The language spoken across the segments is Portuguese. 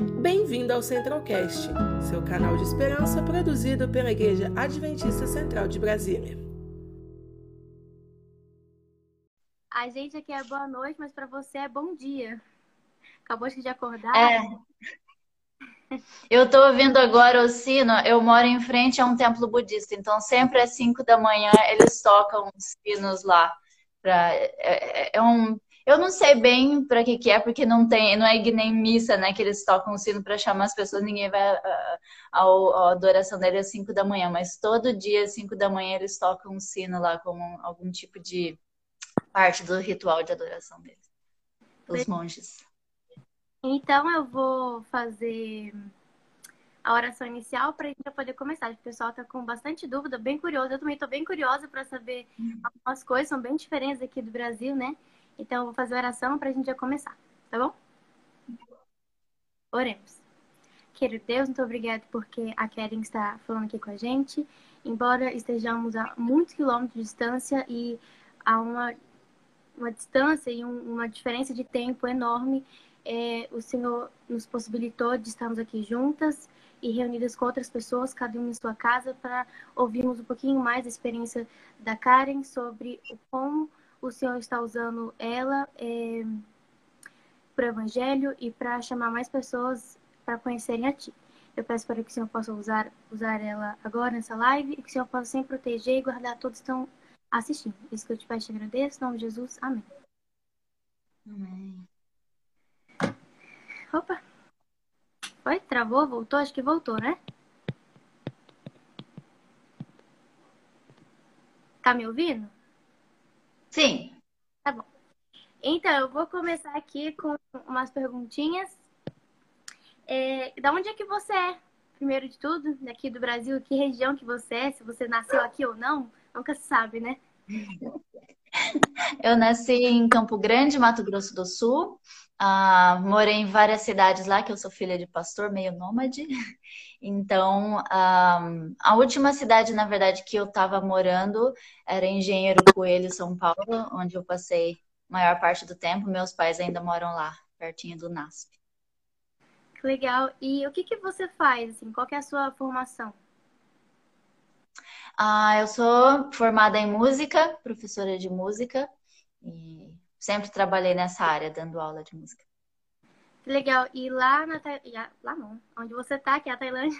Bem-vindo ao Centralcast, seu canal de esperança produzido pela Igreja Adventista Central de Brasília. A gente aqui é boa noite, mas para você é bom dia. Acabou de acordar. É. Eu estou ouvindo agora o sino. Eu moro em frente a um templo budista, então sempre às 5 da manhã eles tocam os sinos lá. Pra, é, é, é um, eu não sei bem para que, que é, porque não tem, não é nem missa, né? Que eles tocam o sino para chamar as pessoas, ninguém vai à, à adoração dele às 5 da manhã, mas todo dia às 5 da manhã eles tocam o sino lá como algum tipo de parte do ritual de adoração deles, dos monges. Então eu vou fazer a oração inicial para a gente poder começar. O pessoal está com bastante dúvida, bem curioso. Eu também estou bem curiosa para saber uhum. algumas coisas, são bem diferentes aqui do Brasil, né? Então eu vou fazer oração para a gente já começar, tá bom? Oremos. Querido Deus, muito obrigado porque a Karen está falando aqui com a gente. Embora estejamos a muitos quilômetros de distância e a uma, uma distância e um, uma diferença de tempo enorme, é, o Senhor nos possibilitou de estarmos aqui juntas e reunidas com outras pessoas, cada uma em sua casa, para ouvirmos um pouquinho mais a experiência da Karen sobre o como o Senhor está usando ela é, para o Evangelho e para chamar mais pessoas para conhecerem a Ti. Eu peço para que o Senhor possa usar, usar ela agora nessa live e que o Senhor possa sempre proteger e guardar todos que estão assistindo. Isso que eu te peço e te agradeço. Em nome de Jesus. Amém. Amém. Opa! Foi? Travou? Voltou? Acho que voltou, né? Tá me ouvindo? Sim. Tá bom. Então, eu vou começar aqui com umas perguntinhas. É, da onde é que você é? Primeiro de tudo, daqui do Brasil, que região que você é, se você nasceu aqui ou não, nunca se sabe, né? Eu nasci em Campo Grande, Mato Grosso do Sul. Uh, morei em várias cidades lá, que eu sou filha de pastor, meio nômade. Então, ah, a última cidade, na verdade, que eu estava morando era Engenheiro Coelho, São Paulo, onde eu passei a maior parte do tempo. Meus pais ainda moram lá, pertinho do NASP. Legal. E o que, que você faz? Assim, qual é a sua formação? Ah, eu sou formada em música, professora de música, e sempre trabalhei nessa área, dando aula de música. Legal. E lá na lá não, onde você está, que é a Tailândia,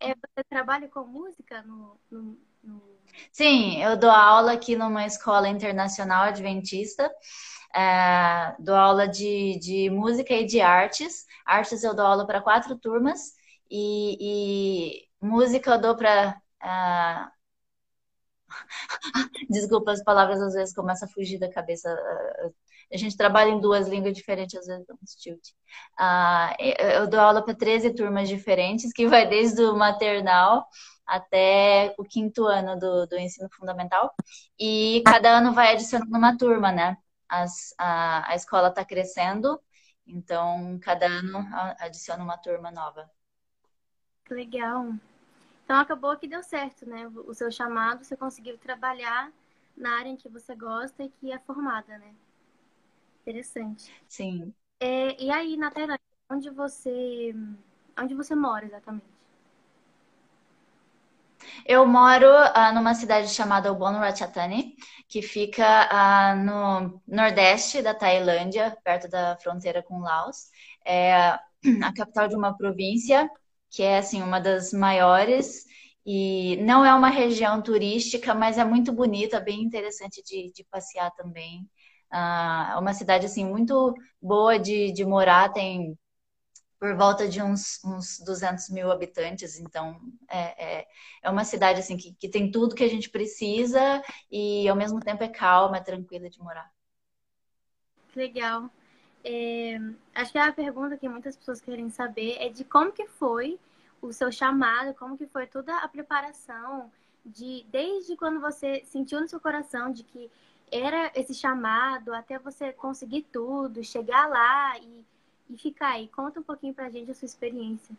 é, você trabalha com música no, no, no... Sim, eu dou aula aqui numa escola internacional adventista. É, dou aula de, de música e de artes. Artes eu dou aula para quatro turmas e, e música eu dou para uh, Desculpa, as palavras às vezes começam a fugir da cabeça. A gente trabalha em duas línguas diferentes, às vezes um tilt. Uh, eu dou aula para 13 turmas diferentes, que vai desde o maternal até o quinto ano do, do ensino fundamental. E cada ano vai adicionando uma turma, né? As, a, a escola está crescendo, então cada ano adiciona uma turma nova. Legal. Então acabou que deu certo, né? O seu chamado, você conseguiu trabalhar na área em que você gosta e que é formada, né? Interessante. Sim. É, e aí, na Tailândia, onde você, onde você mora exatamente? Eu moro uh, numa cidade chamada Ubon Ratchathani, que fica uh, no nordeste da Tailândia, perto da fronteira com Laos. É a capital de uma província que é assim uma das maiores e não é uma região turística, mas é muito bonita, bem interessante de, de passear também. Uh, é uma cidade assim muito boa de, de morar, tem por volta de uns, uns 200 mil habitantes, então é, é, é, uma cidade assim que, que tem tudo que a gente precisa e ao mesmo tempo é calma, é tranquila de morar. Legal. É, acho que a pergunta que muitas pessoas querem saber é de como que foi o seu chamado, como que foi toda a preparação de desde quando você sentiu no seu coração de que era esse chamado até você conseguir tudo, chegar lá e, e ficar aí. Conta um pouquinho pra gente a sua experiência.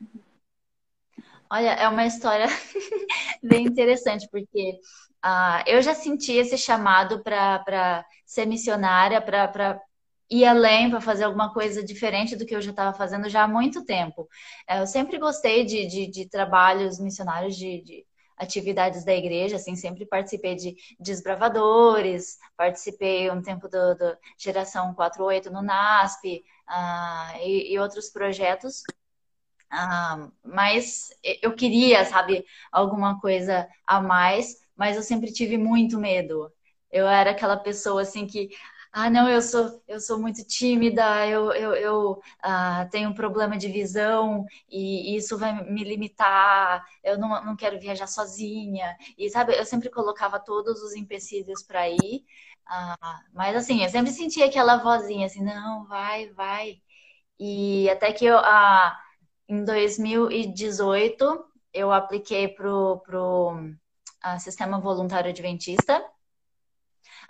Olha, é uma história bem interessante, porque uh, eu já senti esse chamado para ser missionária, para ir além, para fazer alguma coisa diferente do que eu já estava fazendo já há muito tempo. É, eu sempre gostei de, de, de trabalhos missionários, de, de, atividades da igreja, assim, sempre participei de desbravadores, participei um tempo do, do Geração 48 no NASP uh, e, e, outros projetos. Uh, mas eu queria, sabe, alguma coisa a mais, mas eu sempre tive muito medo. Eu era aquela pessoa assim que ah, não, eu sou, eu sou muito tímida, eu, eu, eu ah, tenho um problema de visão e, isso vai me limitar, eu não, não quero viajar sozinha. E, sabe, eu sempre colocava todos os empecilhos para ir, ah, mas, assim, eu sempre sentia aquela vozinha assim, não, vai, vai. E até que eu, ah, em 2018, eu apliquei pro, pro ah, Sistema Voluntário Adventista,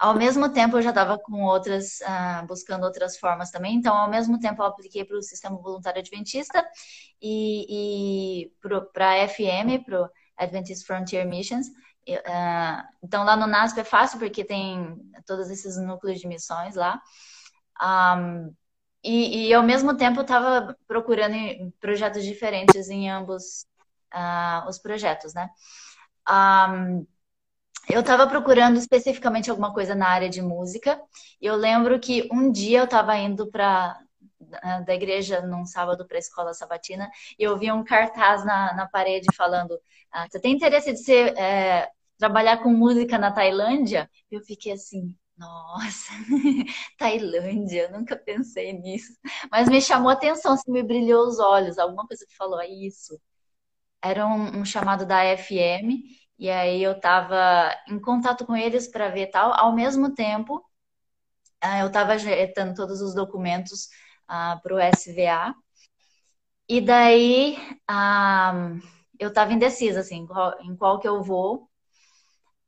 ao mesmo tempo, eu já estava com outras, uh, buscando outras formas também. Então, ao mesmo tempo, eu apliquei para o Sistema Voluntário Adventista e, e para a FM, para o Adventist Frontier Missions. Uh, então, lá no NASP é fácil, porque tem todos esses núcleos de missões lá. Um, e, e, ao mesmo tempo, estava procurando projetos diferentes em ambos uh, os projetos, né? Um, eu estava procurando especificamente alguma coisa na área de música. E eu lembro que um dia eu estava indo para da igreja num sábado para a escola sabatina e eu vi um cartaz na, na parede falando: ah, Você tem interesse de ser, é, trabalhar com música na Tailândia? Eu fiquei assim. Nossa, Tailândia, nunca pensei nisso. Mas me chamou a atenção, assim, me brilhou os olhos. Alguma coisa que falou, é isso. Era um, um chamado da FM e aí eu estava em contato com eles para ver tal. Ao mesmo tempo, ah, eu estava ajeitando todos os documentos para o SVA. E daí ah, eu estava indecisa, assim, qual, em qual que eu vou.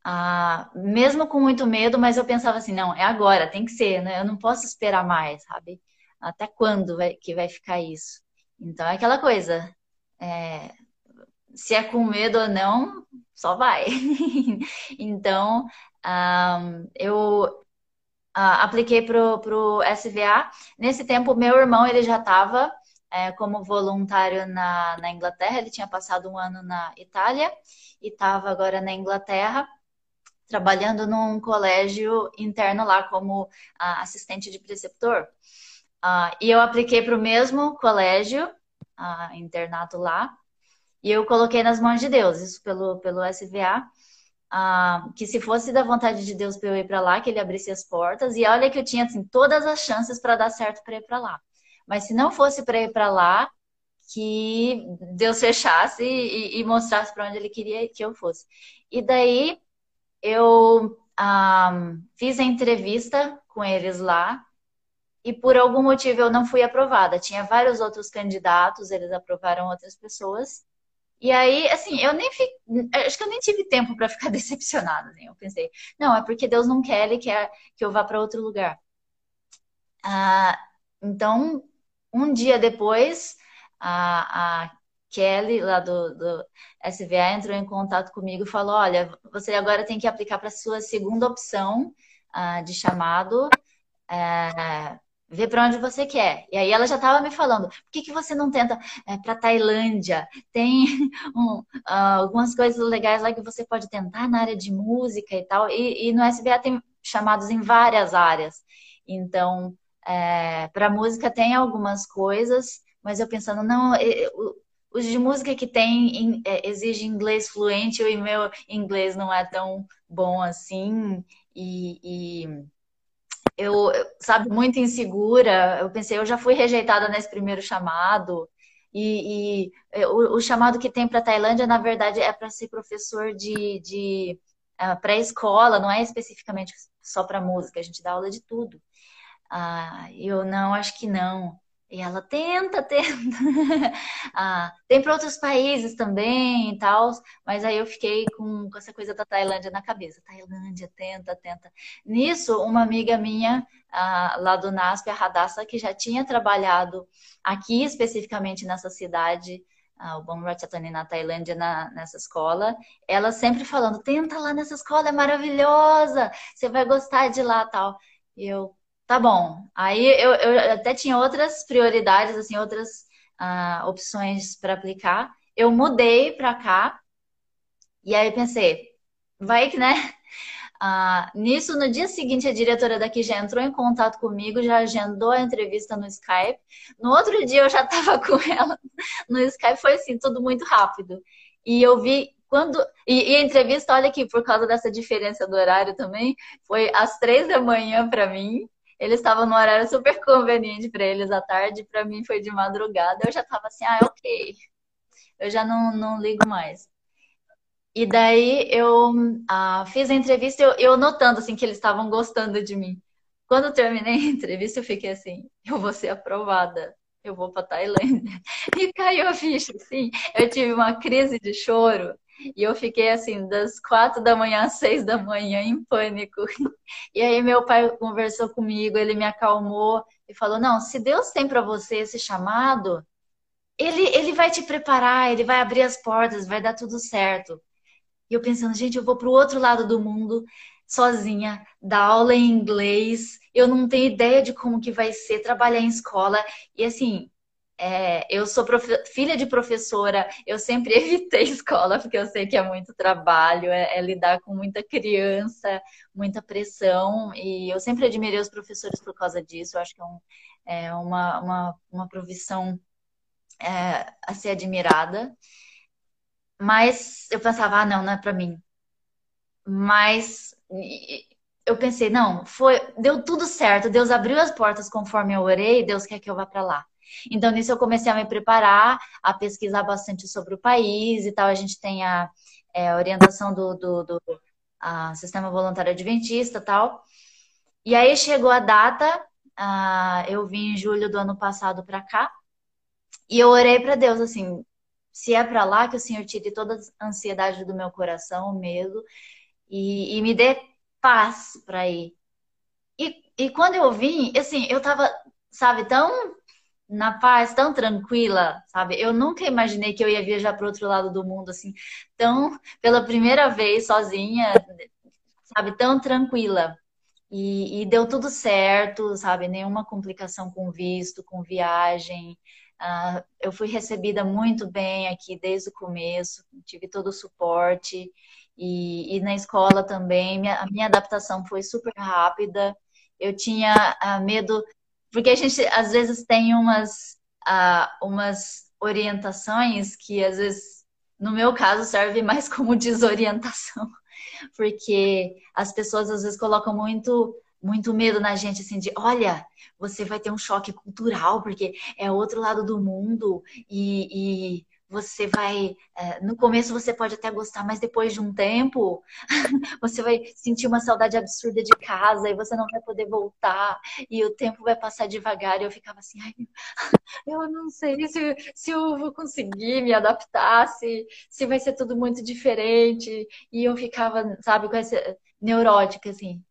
Ah, mesmo com muito medo, mas eu pensava assim, não, é agora, tem que ser, né? Eu não posso esperar mais, sabe? Até quando vai, que vai ficar isso? Então é aquela coisa. É, se é com medo ou não, só vai. então, um, eu uh, apliquei pro, pro SVA. Nesse tempo, meu irmão ele já estava é, como voluntário na, na Inglaterra. Ele tinha passado um ano na Itália e estava agora na Inglaterra trabalhando num colégio interno lá como uh, assistente de preceptor. Uh, e eu apliquei para o mesmo colégio, uh, internato lá, e eu coloquei nas mãos de Deus, isso pelo, pelo SVA, ah, que se fosse da vontade de Deus para eu ir para lá, que ele abrisse as portas. E olha que eu tinha assim, todas as chances para dar certo para ir para lá. Mas se não fosse para ir para lá, que Deus fechasse e, e mostrasse para onde ele queria que eu fosse. E daí eu ah, fiz a entrevista com eles lá e por algum motivo eu não fui aprovada. Tinha vários outros candidatos, eles aprovaram outras pessoas. E aí, assim, eu nem fico, acho que eu nem tive tempo para ficar decepcionada. Assim. Eu pensei, não, é porque Deus não quer, Ele quer que eu vá para outro lugar. Ah, então, um dia depois, a, a Kelly, lá do, do, SVA, entrou em contato comigo e falou: Olha, você agora tem que aplicar para a sua segunda opção ah, de chamado. É, Vê para onde você quer. E aí ela já estava me falando, por que, que você não tenta é, para Tailândia? Tem um, uh, algumas coisas legais lá que você pode tentar na área de música e tal. E, e no SBA tem chamados em várias áreas. Então, é, para música tem algumas coisas, mas eu pensando, não, os de música que tem é, exige inglês fluente e meu inglês não é tão bom assim. e, e eu, sabe, muito insegura. Eu pensei, eu já fui rejeitada nesse primeiro chamado. E, e é, o, o, chamado que tem para Tailândia, na verdade, é para ser professor de, de uh, pré-escola, não é especificamente só para música, a gente dá aula de tudo. Uh, eu não, acho que não. E ela tenta, tenta. ah, tem para outros países também e tal, mas aí eu fiquei com, com, essa coisa da Tailândia na cabeça. Tailândia, tenta, tenta. Nisso, uma amiga minha ah, lá do NASP, a Radassa, que já tinha trabalhado aqui especificamente nessa cidade, ah, o Bom Ratchathani na Tailândia, na, nessa escola, ela sempre falando: tenta lá nessa escola, é maravilhosa, você vai gostar de lá tal. E eu, tá bom. Aí eu, eu até tinha outras prioridades, assim, outras uh, opções para aplicar. Eu mudei para cá e aí pensei, vai que, né? Uh, nisso, no dia seguinte, a diretora daqui já entrou em contato comigo, já agendou a entrevista no Skype. No outro dia, eu já estava com ela no Skype. Foi assim, tudo muito rápido. E eu vi quando. E, e, a entrevista, olha aqui, por causa dessa diferença do horário também, foi às três da manhã para mim. Eles estavam no horário super conveniente para eles à tarde, para mim foi de madrugada. Eu já estava assim, ah, ok. Eu já não, não ligo mais. E daí eu ah, fiz a entrevista, eu, eu notando assim que eles estavam gostando de mim. Quando eu terminei a entrevista, eu fiquei assim, eu vou ser aprovada, eu vou para Tailândia. E caiu a ficha, assim. Eu tive uma crise de choro e eu fiquei assim, das quatro da manhã às seis da manhã, em pânico. E aí meu pai conversou comigo, ele me acalmou e falou: Não, se Deus tem para você esse chamado, ele, ele vai te preparar, ele vai abrir as portas, vai dar tudo certo. E eu pensando, gente, eu vou para o outro lado do mundo sozinha, dar aula em inglês, eu não tenho ideia de como que vai ser trabalhar em escola. E assim, é, eu sou filha de professora, eu sempre evitei escola, porque eu sei que é muito trabalho, é, é, lidar com muita criança, muita pressão, e eu sempre admirei os professores por causa disso, eu acho que é, um, é uma, uma, uma profissão é, a ser admirada. Mas eu pensava, ah, não, não é para mim. Mas eu pensei, não, foi, deu tudo certo. Deus abriu as portas conforme eu orei, Deus quer que eu vá para lá. Então, nisso eu comecei a me preparar, a pesquisar bastante sobre o país e tal. A gente tem a, é, orientação do, do, do a Sistema Voluntário Adventista tal. E aí chegou a data, uh, eu vim em julho do ano passado para cá, e eu orei para Deus assim: se é para lá, que o Senhor tire toda a ansiedade do meu coração, o medo, e, e me dê paz para ir. E, e quando eu vim, assim, eu tava, sabe, tão na paz, tão tranquila, sabe? Eu nunca imaginei que eu ia viajar para outro lado do mundo, assim, tão, pela primeira vez, sozinha, sabe, tão tranquila. E, e deu tudo certo, sabe? Nenhuma complicação com visto, com viagem. Uh, eu fui recebida muito bem aqui desde o começo, tive todo o suporte. E, e na escola também, minha, a minha adaptação foi super rápida. Eu tinha uh, medo, porque a gente às vezes tem umas, uh, umas orientações que às vezes, no meu caso, serve mais como desorientação, porque as pessoas às vezes colocam muito muito medo na gente, assim, de olha, você vai ter um choque cultural, porque é outro lado do mundo, e, e você vai. É, no começo você pode até gostar, mas depois de um tempo, você vai sentir uma saudade absurda de casa e você não vai poder voltar, e o tempo vai passar devagar. E eu ficava assim, ai, eu não sei se, se eu vou conseguir me adaptar, se, se vai ser tudo muito diferente. E eu ficava, sabe, com essa neurótica, assim.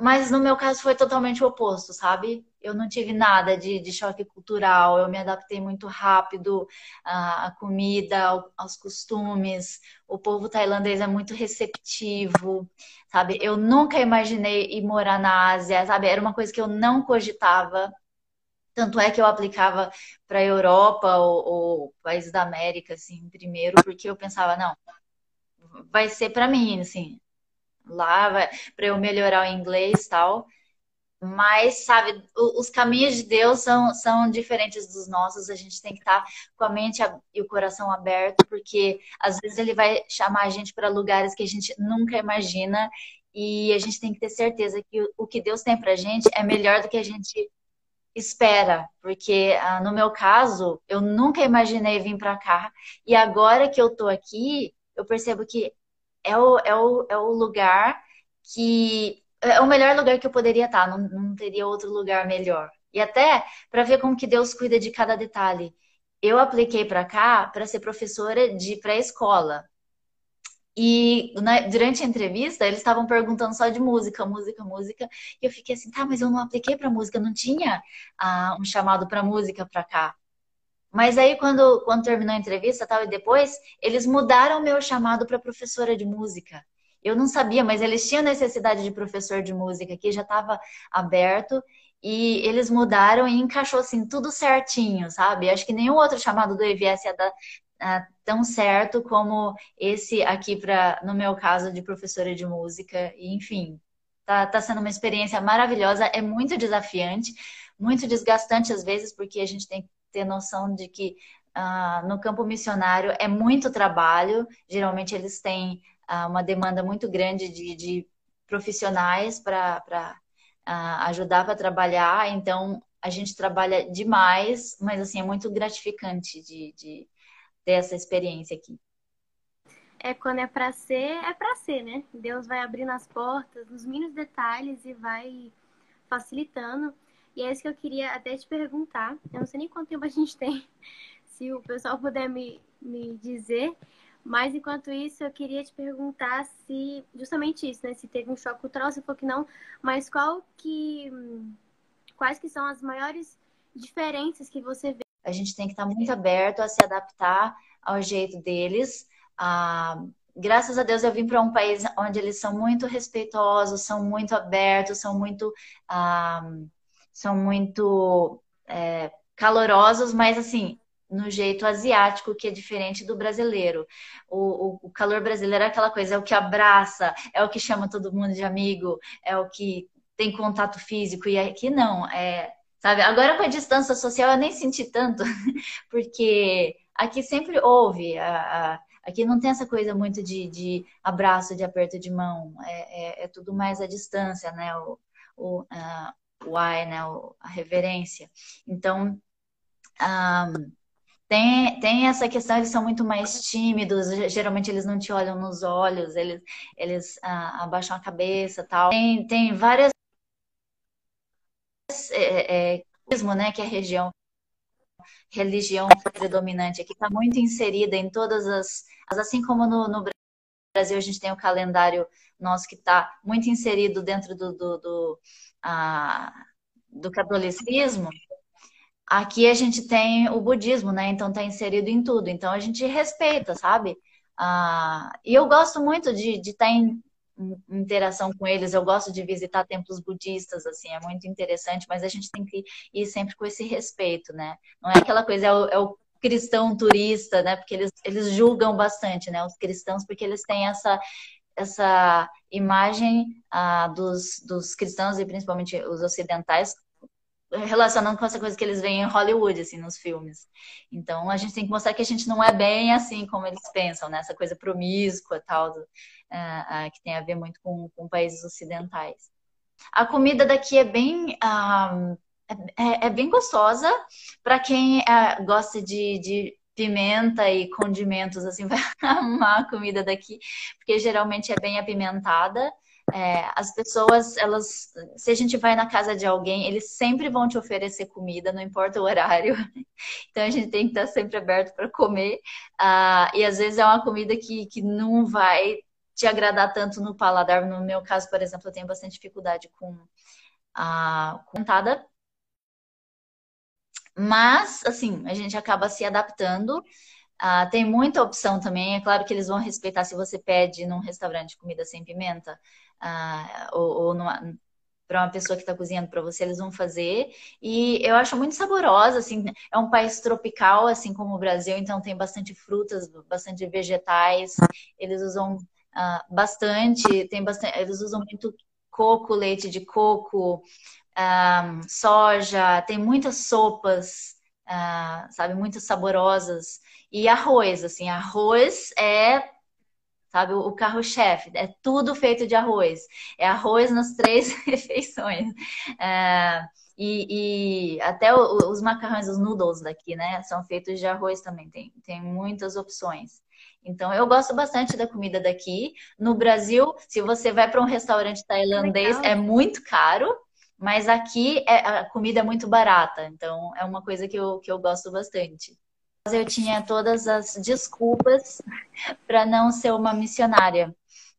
Mas no meu caso foi totalmente o oposto, sabe? Eu não tive nada de, de choque cultural, eu me adaptei muito rápido à, à comida, aos costumes. O povo tailandês é muito receptivo, sabe? Eu nunca imaginei ir morar na Ásia, sabe? Era uma coisa que eu não cogitava. Tanto é que eu aplicava para a Europa ou, ou países da América, assim, primeiro, porque eu pensava, não, vai ser para mim, assim, lá para eu melhorar o inglês e tal. Mas, sabe, os caminhos de Deus são, são diferentes dos nossos. A gente tem que estar com a mente e o coração aberto, porque às vezes ele vai chamar a gente para lugares que a gente nunca imagina. E a gente tem que ter certeza que o que Deus tem para a gente é melhor do que a gente espera. Porque ah, no meu caso, eu nunca imaginei vir para cá. E agora que eu tô aqui, eu percebo que é o, é o, é o lugar que. É o melhor lugar que eu poderia estar, não, não teria outro lugar melhor. E até para ver como que Deus cuida de cada detalhe. Eu apliquei para cá para ser professora de pré-escola. E na, durante a entrevista, eles estavam perguntando só de música, música, música. E eu fiquei assim, tá, mas eu não apliquei para música, não tinha ah, um chamado para música para cá. Mas aí, quando, quando terminou a entrevista tal, e depois, eles mudaram meu chamado para professora de música. Eu não sabia, mas eles tinham necessidade de professor de música, que já estava aberto. e eles mudaram e encaixou assim tudo certinho, sabe? Acho que nenhum outro chamado do EVS ia dar uh, tão certo como esse aqui para, no meu caso, de professora de música. E, enfim, tá, tá sendo uma experiência maravilhosa. É muito desafiante, muito desgastante às vezes, porque a gente tem que ter noção de que uh, no campo missionário é muito trabalho. Geralmente eles têm uma demanda muito grande de, de profissionais para ajudar para trabalhar, então a gente trabalha demais, mas assim, é muito gratificante de, de ter essa experiência aqui. É quando é para ser, é para ser, né? Deus vai abrindo as portas nos mínimos detalhes e vai facilitando. E é isso que eu queria até te perguntar. Eu não sei nem quanto tempo a gente tem, se o pessoal puder me, me dizer. Mas enquanto isso, eu queria te perguntar se justamente isso, né? Se teve um choque cultural, se for que não, mas qual que quais que são as maiores diferenças que você vê? A gente tem que estar muito aberto a se adaptar ao jeito deles. Ah, graças a Deus eu vim para um país onde eles são muito respeitosos, são muito abertos, são muito ah, são muito é, calorosos, mas assim no jeito asiático, que é diferente do brasileiro. O, o, o, calor brasileiro é aquela coisa, é o que abraça, é o que chama todo mundo de amigo, é o que tem contato físico, e aqui não, é, sabe? Agora com a distância social eu nem senti tanto, porque aqui sempre houve, a, a, aqui não tem essa coisa muito de, de abraço, de aperto de mão, é, é, é tudo mais à distância, né? O, o, uh, o ai, né? O, a reverência. Então, um, tem, tem essa questão, eles são muito mais tímidos, geralmente eles não te olham nos olhos, eles, eles ah, abaixam a cabeça tal. Tem, tem várias. É, é, né, que é a região, religião predominante aqui, está muito inserida em todas as. Assim como no, no Brasil a gente tem o calendário nosso que está muito inserido dentro do, do, do, ah, do catolicismo, Aqui a gente tem o budismo, né? Então tá inserido em tudo. Então a gente respeita, sabe? Ah, e eu gosto muito de estar tá em, interação com eles. Eu gosto de visitar templos budistas, assim, é muito interessante. Mas a gente tem que ir sempre com esse respeito, né? Não é aquela coisa, é o, é o cristão turista, né? Porque eles, eles julgam bastante, né? Os cristãos, porque eles têm essa essa imagem ah, dos, dos cristãos e principalmente os ocidentais relacionando com essa coisa que eles veem em Hollywood, assim, nos filmes. Então, a gente tem que mostrar que a gente não é bem assim como eles pensam, né? Essa coisa promíscua, tal, uh, uh, que tem a ver muito com, com países ocidentais. A comida daqui é bem... Uh, é, é, bem gostosa para quem gosta de, de pimenta e condimentos, assim, vai amar a comida daqui, porque geralmente é bem apimentada. É, as pessoas, elas, se a gente vai na casa de alguém, eles sempre vão te oferecer comida, não importa o horário. Então a gente tem que estar sempre aberto para comer. Ah, e às vezes é uma comida que, que não vai te agradar tanto no paladar. No meu caso, por exemplo, eu tenho bastante dificuldade com a contada. Mas, assim, a gente acaba se adaptando. Ah, tem muita opção também. É claro que eles vão respeitar se você pede num restaurante comida sem pimenta ah, ou, ou para uma pessoa que está cozinhando para você, eles vão fazer. E eu acho muito saborosa, assim, é um país tropical, assim como o Brasil, então tem bastante frutas, bastante vegetais. Eles usam ah, bastante, tem bastante, eles usam muito coco, leite de coco, ah, soja, tem muitas sopas, ah, sabe, muito saborosas. E arroz, assim, arroz é sabe? O carro-chefe, é tudo feito de arroz. É arroz nas três refeições. É, e, e, até os macarrões, os noodles daqui, né? São feitos de arroz também, tem, tem muitas opções. Então, eu gosto bastante da comida daqui. No Brasil, se você vai para um restaurante tailandês, Legal. é muito caro, mas aqui é, a comida é muito barata. Então, é uma coisa que eu, que eu gosto bastante eu tinha todas as desculpas para não ser uma missionária.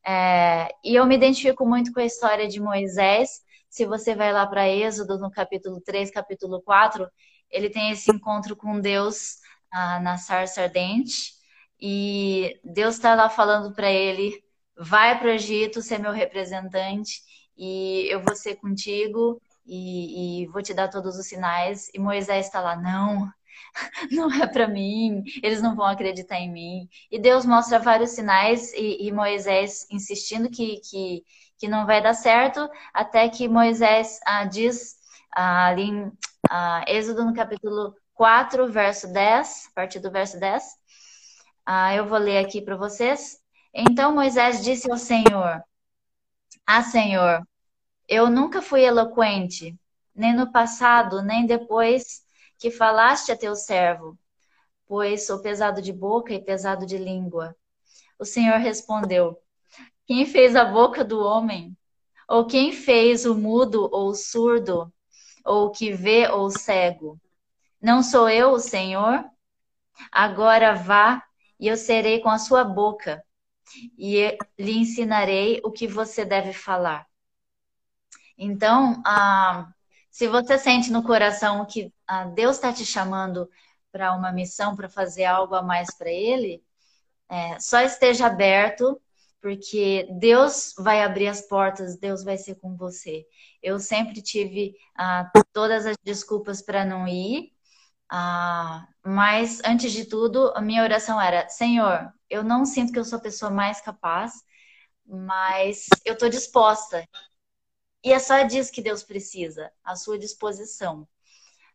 É, e eu me identifico muito com a história de Moisés. Se você vai lá para Êxodo, no capítulo 3, capítulo 4, ele tem esse encontro com Deus ah, na sarça ardente. E Deus está lá falando para ele: vai para o Egito ser meu representante e eu vou ser contigo e, e vou te dar todos os sinais. E Moisés está lá, não, não é para mim, eles não vão acreditar em mim. E Deus mostra vários sinais e, e Moisés insistindo que, que, que não vai dar certo, até que Moisés ah, diz ah, ali em ah, Êxodo no capítulo 4, verso 10, a partir do verso 10. Ah, eu vou ler aqui para vocês. Então Moisés disse ao Senhor: Ah, Senhor, eu nunca fui eloquente, nem no passado, nem depois que falaste a teu servo, pois sou pesado de boca e pesado de língua. O Senhor respondeu: Quem fez a boca do homem? Ou quem fez o mudo ou o surdo? Ou o que vê ou cego? Não sou eu o Senhor? Agora vá e eu serei com a sua boca e lhe ensinarei o que você deve falar. Então, ah, se você sente no coração que ah, Deus está te chamando para uma missão, para fazer algo a mais para Ele, é, só esteja aberto, porque Deus vai abrir as portas, Deus vai ser com você. Eu sempre tive ah, todas as desculpas para não ir, ah, mas antes de tudo, a minha oração era: Senhor, eu não sinto que eu sou a pessoa mais capaz, mas eu estou disposta. E é só disso que Deus precisa, a sua disposição.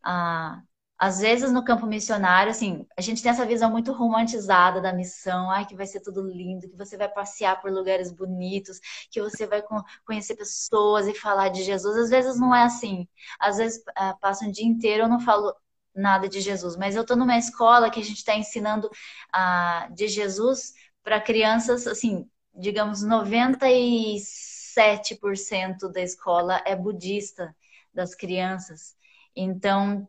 Ah, às vezes no campo missionário, assim, a gente tem essa visão muito romantizada da missão, ai, que vai ser tudo lindo, que você vai passear por lugares bonitos, que você vai conhecer pessoas e falar de Jesus. Às vezes não é assim. Às vezes ah, passa um dia inteiro, eu não falo nada de Jesus, mas eu estou numa escola que a gente está ensinando ah, de Jesus para crianças, assim, digamos, 96 7% da escola é budista, das crianças. Então,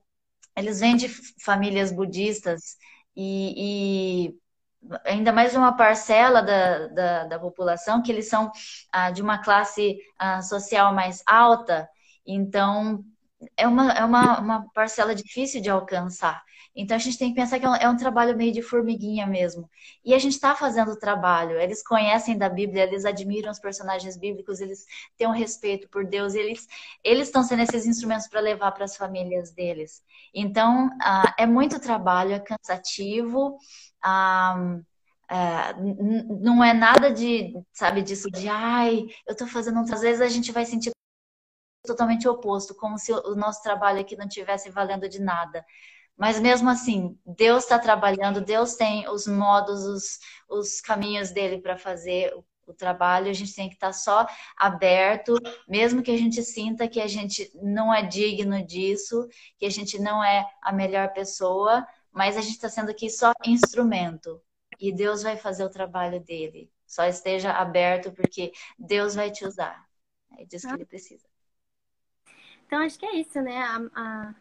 eles vêm de famílias budistas e, e ainda mais uma parcela da, da, da, população que eles são ah, de uma classe ah, social mais alta, então é uma, é uma, uma parcela difícil de alcançar. Então a gente tem que pensar que é um, é um trabalho meio de formiguinha mesmo. E a gente está fazendo o trabalho. Eles conhecem da Bíblia, eles admiram os personagens bíblicos, eles têm um respeito por Deus, eles eles estão sendo esses instrumentos para levar para as famílias deles. Então uh, é muito trabalho, é cansativo. Uh, uh, não é nada de, sabe, disso de, ai, eu estou fazendo. Às vezes a gente vai sentir totalmente oposto, como se o nosso trabalho aqui não tivesse valendo de nada. Mas mesmo assim, Deus está trabalhando, Deus tem os modos, os, os caminhos dele para fazer o, trabalho. A gente tem que estar tá só aberto, mesmo que a gente sinta que a gente não é digno disso, que a gente não é a melhor pessoa, mas a gente está sendo aqui só instrumento. E Deus vai fazer o trabalho dele. Só esteja aberto, porque Deus vai te usar. É disso que ele precisa. Então, acho que é isso, né? A, a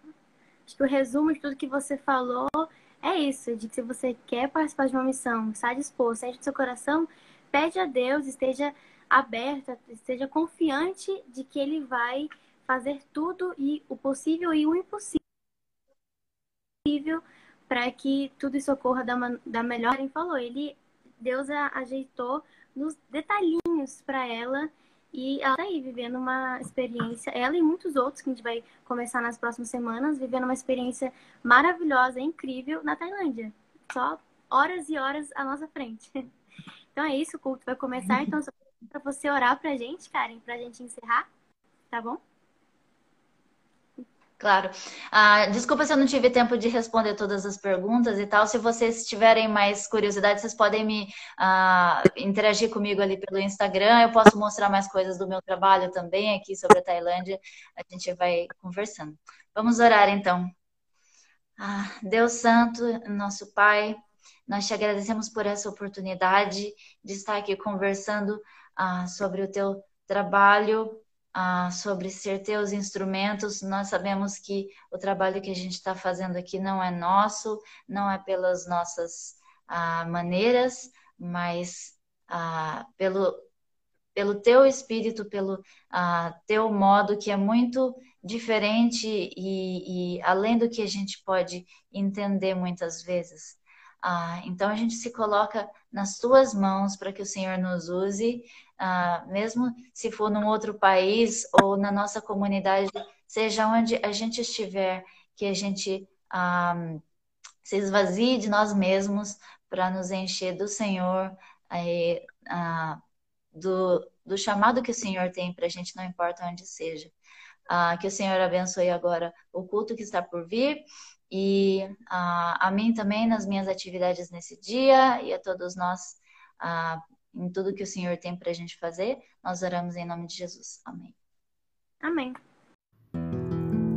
Acho que o resumo de tudo que você falou é isso, de que se você quer participar de uma missão, está disposto, sente do seu coração, pede a Deus, esteja aberta, esteja confiante de que Ele vai fazer tudo e o possível e o impossível para que tudo isso ocorra da, da melhor. Ele falou, ele Deus ajeitou nos detalhinhos para ela e ela tá aí vivendo uma experiência, ela e muitos outros que a gente vai começar nas próximas semanas, vivendo uma experiência maravilhosa, incrível na Tailândia. Só horas e horas à nossa frente. Então é isso, o culto vai começar. Então, só para você orar pra gente, Karen, pra gente encerrar, tá bom? Claro. Ah, desculpa se eu não tive tempo de responder todas as perguntas e tal. Se vocês tiverem mais curiosidade, vocês podem me ah, interagir comigo ali pelo Instagram. Eu posso mostrar mais coisas do meu trabalho também aqui sobre a Tailândia. A gente vai conversando. Vamos orar então. Ah, Deus Santo, nosso Pai, nós te agradecemos por essa oportunidade de estar aqui conversando ah, sobre o teu trabalho ah, sobre ser teus instrumentos. Nós sabemos que o trabalho que a gente está fazendo aqui não é nosso, não é pelas nossas ah, maneiras, mas ah, pelo, pelo teu espírito, pelo ah, teu modo, que é muito diferente e, e, além do que a gente pode entender muitas vezes. Ah, então a gente se coloca nas tuas mãos para que o Senhor nos use, ah, mesmo se for num outro país ou na nossa comunidade, seja onde a gente estiver, que a gente ah, se esvazie de nós mesmos para nos encher do Senhor, ah, do, do chamado que o Senhor tem para a gente, não importa onde seja. Que o Senhor abençoe agora o culto que está por vir e ah, a mim também nas minhas atividades nesse dia e a todos nós ah, em tudo que o Senhor tem para a gente fazer. Nós oramos em nome de Jesus. Amém. Amém.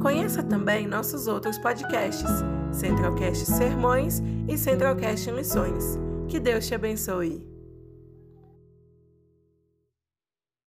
Conheça também nossos outros podcasts, Centralcast Sermões e Centralcast Missões. Que Deus te abençoe.